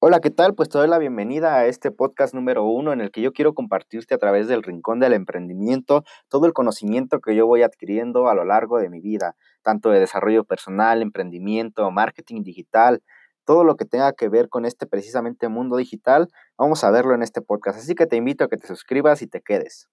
Hola, ¿qué tal? Pues te doy la bienvenida a este podcast número uno en el que yo quiero compartirte a través del rincón del emprendimiento todo el conocimiento que yo voy adquiriendo a lo largo de mi vida, tanto de desarrollo personal, emprendimiento, marketing digital, todo lo que tenga que ver con este precisamente mundo digital, vamos a verlo en este podcast. Así que te invito a que te suscribas y te quedes.